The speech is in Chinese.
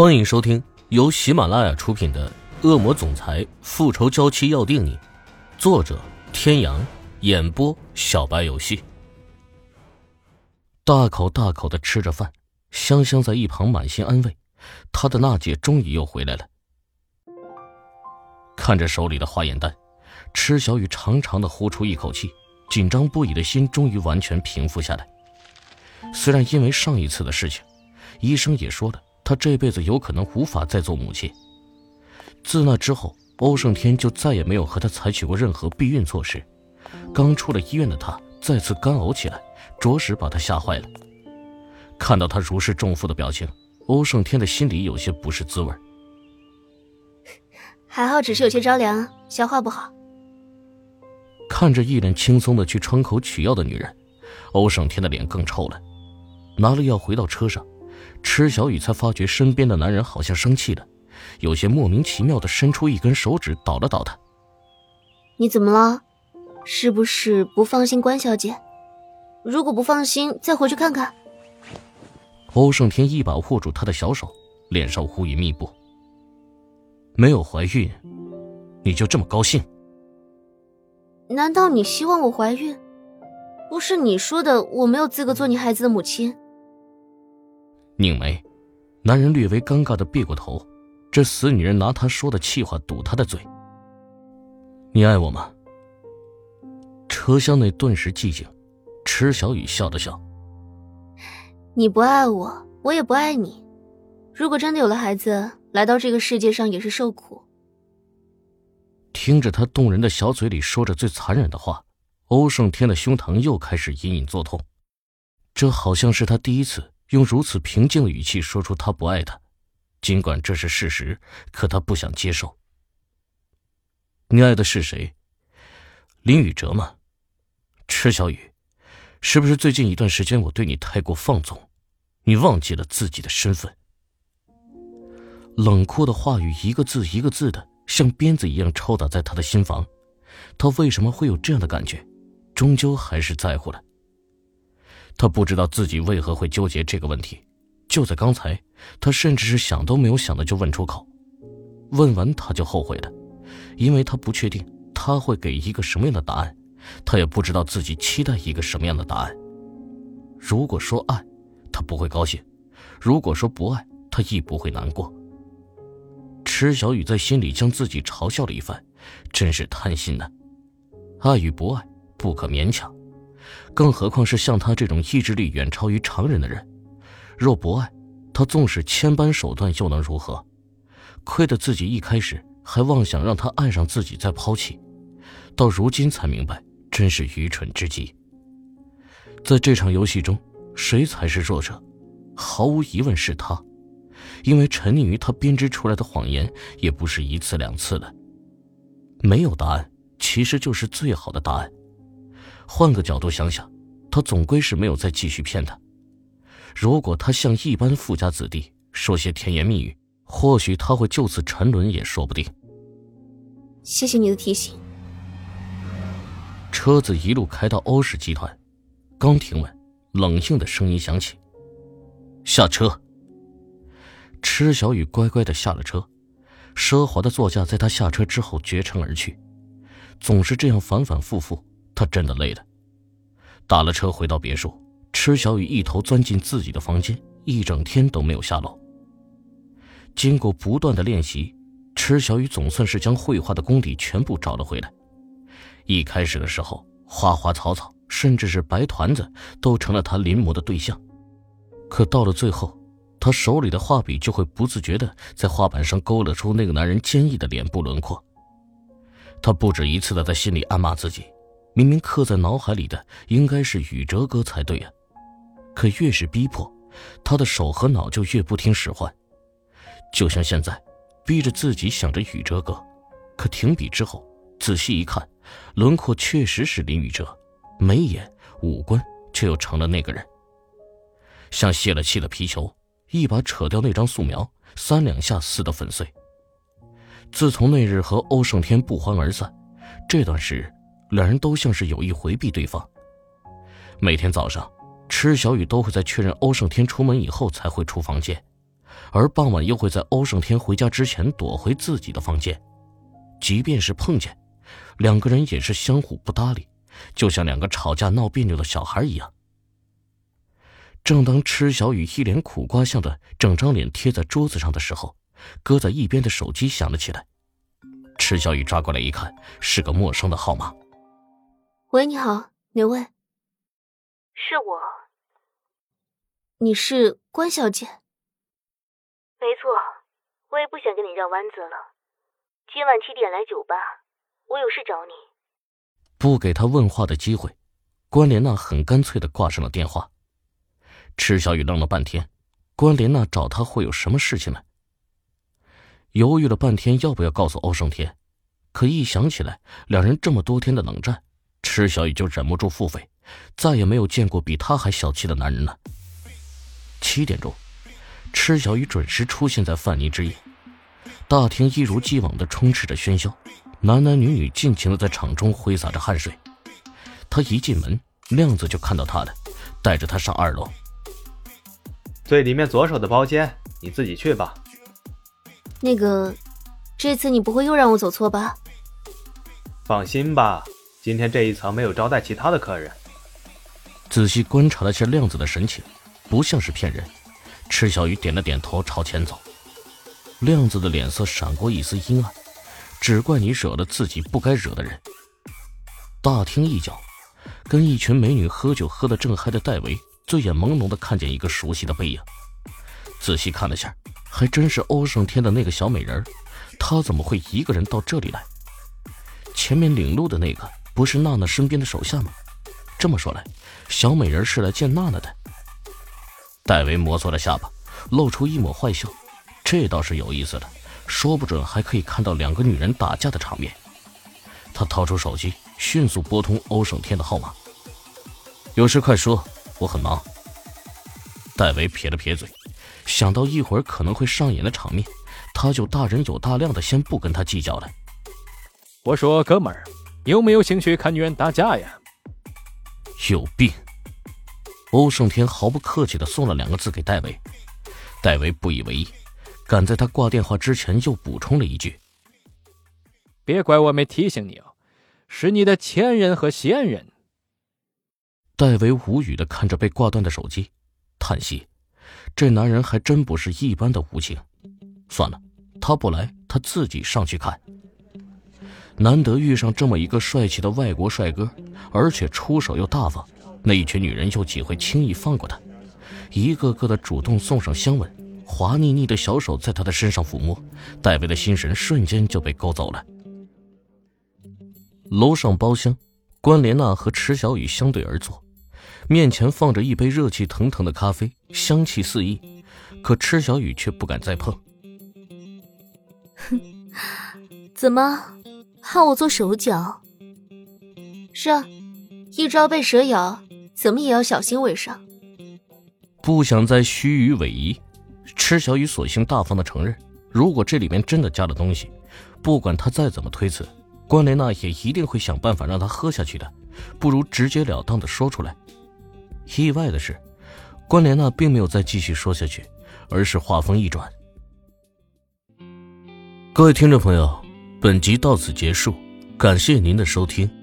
欢迎收听由喜马拉雅出品的《恶魔总裁复仇娇妻要定你》，作者：天阳，演播：小白游戏。大口大口的吃着饭，香香在一旁满心安慰，他的娜姐终于又回来了。看着手里的化验单，池小雨长长的呼出一口气，紧张不已的心终于完全平复下来。虽然因为上一次的事情，医生也说了。她这辈子有可能无法再做母亲。自那之后，欧胜天就再也没有和她采取过任何避孕措施。刚出了医院的她再次干呕起来，着实把她吓坏了。看到她如释重负的表情，欧胜天的心里有些不是滋味。还好，只是有些着凉，消化不好。看着一脸轻松的去窗口取药的女人，欧胜天的脸更臭了。拿了药回到车上。池小雨才发觉身边的男人好像生气了，有些莫名其妙的伸出一根手指捣了捣他。你怎么了？是不是不放心关小姐？如果不放心，再回去看看。欧胜天一把握住她的小手，脸上乌云密布。没有怀孕，你就这么高兴？难道你希望我怀孕？不是你说的，我没有资格做你孩子的母亲。拧眉，男人略微尴尬的别过头，这死女人拿他说的气话堵他的嘴。你爱我吗？车厢内顿时寂静，池小雨笑了笑。你不爱我，我也不爱你。如果真的有了孩子，来到这个世界上也是受苦。听着他动人的小嘴里说着最残忍的话，欧胜天的胸膛又开始隐隐作痛，这好像是他第一次。用如此平静的语气说出他不爱他，尽管这是事实，可他不想接受。你爱的是谁？林宇哲吗？池小雨，是不是最近一段时间我对你太过放纵，你忘记了自己的身份？冷酷的话语一个字一个字的像鞭子一样抽打在他的心房，他为什么会有这样的感觉？终究还是在乎了。他不知道自己为何会纠结这个问题，就在刚才，他甚至是想都没有想的就问出口。问完他就后悔了，因为他不确定他会给一个什么样的答案，他也不知道自己期待一个什么样的答案。如果说爱，他不会高兴；如果说不爱，他亦不会难过。池小雨在心里将自己嘲笑了一番，真是贪心呢。爱与不爱，不可勉强。更何况是像他这种意志力远超于常人的人，若不爱，他纵使千般手段又能如何？亏得自己一开始还妄想让他爱上自己再抛弃，到如今才明白，真是愚蠢之极。在这场游戏中，谁才是弱者？毫无疑问是他，因为沉溺于他编织出来的谎言也不是一次两次了。没有答案，其实就是最好的答案。换个角度想想，他总归是没有再继续骗他。如果他像一般富家子弟说些甜言蜜语，或许他会就此沉沦也说不定。谢谢你的提醒。车子一路开到欧氏集团，刚停稳，冷硬的声音响起：“下车。”池小雨乖乖的下了车，奢华的座驾在他下车之后绝尘而去。总是这样反反复复。他真的累了，打了车回到别墅，池小雨一头钻进自己的房间，一整天都没有下楼。经过不断的练习，池小雨总算是将绘画的功底全部找了回来。一开始的时候，花花草草，甚至是白团子，都成了他临摹的对象。可到了最后，他手里的画笔就会不自觉的在画板上勾勒出那个男人坚毅的脸部轮廓。他不止一次的在心里暗骂自己。明明刻在脑海里的应该是宇哲哥才对呀，可越是逼迫，他的手和脑就越不听使唤。就像现在，逼着自己想着宇哲哥，可停笔之后仔细一看，轮廓确实是林宇哲，眉眼、五官却又成了那个人。像泄了气的皮球，一把扯掉那张素描，三两下撕得粉碎。自从那日和欧胜天不欢而散，这段时日。两人都像是有意回避对方。每天早上，池小雨都会在确认欧胜天出门以后才会出房间，而傍晚又会在欧胜天回家之前躲回自己的房间。即便是碰见，两个人也是相互不搭理，就像两个吵架闹别扭的小孩一样。正当池小雨一脸苦瓜相的整张脸贴在桌子上的时候，搁在一边的手机响了起来。池小雨抓过来一看，是个陌生的号码。喂，你好，哪位？是我。你是关小姐？没错，我也不想跟你绕弯子了。今晚七点来酒吧，我有事找你。不给他问话的机会，关莲娜很干脆的挂上了电话。池小雨愣了半天，关莲娜找他会有什么事情呢？犹豫了半天，要不要告诉欧胜天？可一想起来两人这么多天的冷战，池小雨就忍不住腹诽，再也没有见过比他还小气的男人了。七点钟，池小雨准时出现在范尼之夜，大厅一如既往的充斥着喧嚣，男男女女尽情的在场中挥洒着汗水。他一进门，亮子就看到他了，带着他上二楼。最里面左手的包间，你自己去吧。那个，这次你不会又让我走错吧？放心吧，今天这一层没有招待其他的客人。仔细观察了下亮子的神情，不像是骗人。池小雨点了点头，朝前走。亮子的脸色闪过一丝阴暗，只怪你惹了自己不该惹的人。大厅一角，跟一群美女喝酒喝得正嗨的戴维。醉眼朦胧的看见一个熟悉的背影，仔细看了下，还真是欧胜天的那个小美人他怎么会一个人到这里来？前面领路的那个不是娜娜身边的手下吗？这么说来，小美人是来见娜娜的。戴维摩挲了下巴，露出一抹坏笑，这倒是有意思了，说不准还可以看到两个女人打架的场面。他掏出手机，迅速拨通欧胜天的号码，有事快说。我很忙。戴维撇了撇嘴，想到一会儿可能会上演的场面，他就大人有大量的先不跟他计较了。我说：“哥们儿，有没有兴趣看女人打架呀？”有病！欧胜天毫不客气的送了两个字给戴维。戴维不以为意，赶在他挂电话之前又补充了一句：“别怪我没提醒你哦，是你的前任和现任。”戴维无语的看着被挂断的手机，叹息：“这男人还真不是一般的无情。”算了，他不来，他自己上去看。难得遇上这么一个帅气的外国帅哥，而且出手又大方，那一群女人又岂会轻易放过他？一个个的主动送上香吻，滑腻腻的小手在他的身上抚摸，戴维的心神瞬间就被勾走了。楼上包厢，关莲娜和池小雨相对而坐。面前放着一杯热气腾腾的咖啡，香气四溢，可池小雨却不敢再碰。哼，怎么，喊我做手脚？是啊，一朝被蛇咬，怎么也要小心为上。不想再虚与委蛇，池小雨索性大方的承认，如果这里面真的加了东西，不管他再怎么推辞，关莲娜也一定会想办法让他喝下去的，不如直截了当的说出来。意外的是，关莲娜并没有再继续说下去，而是话锋一转。各位听众朋友，本集到此结束，感谢您的收听。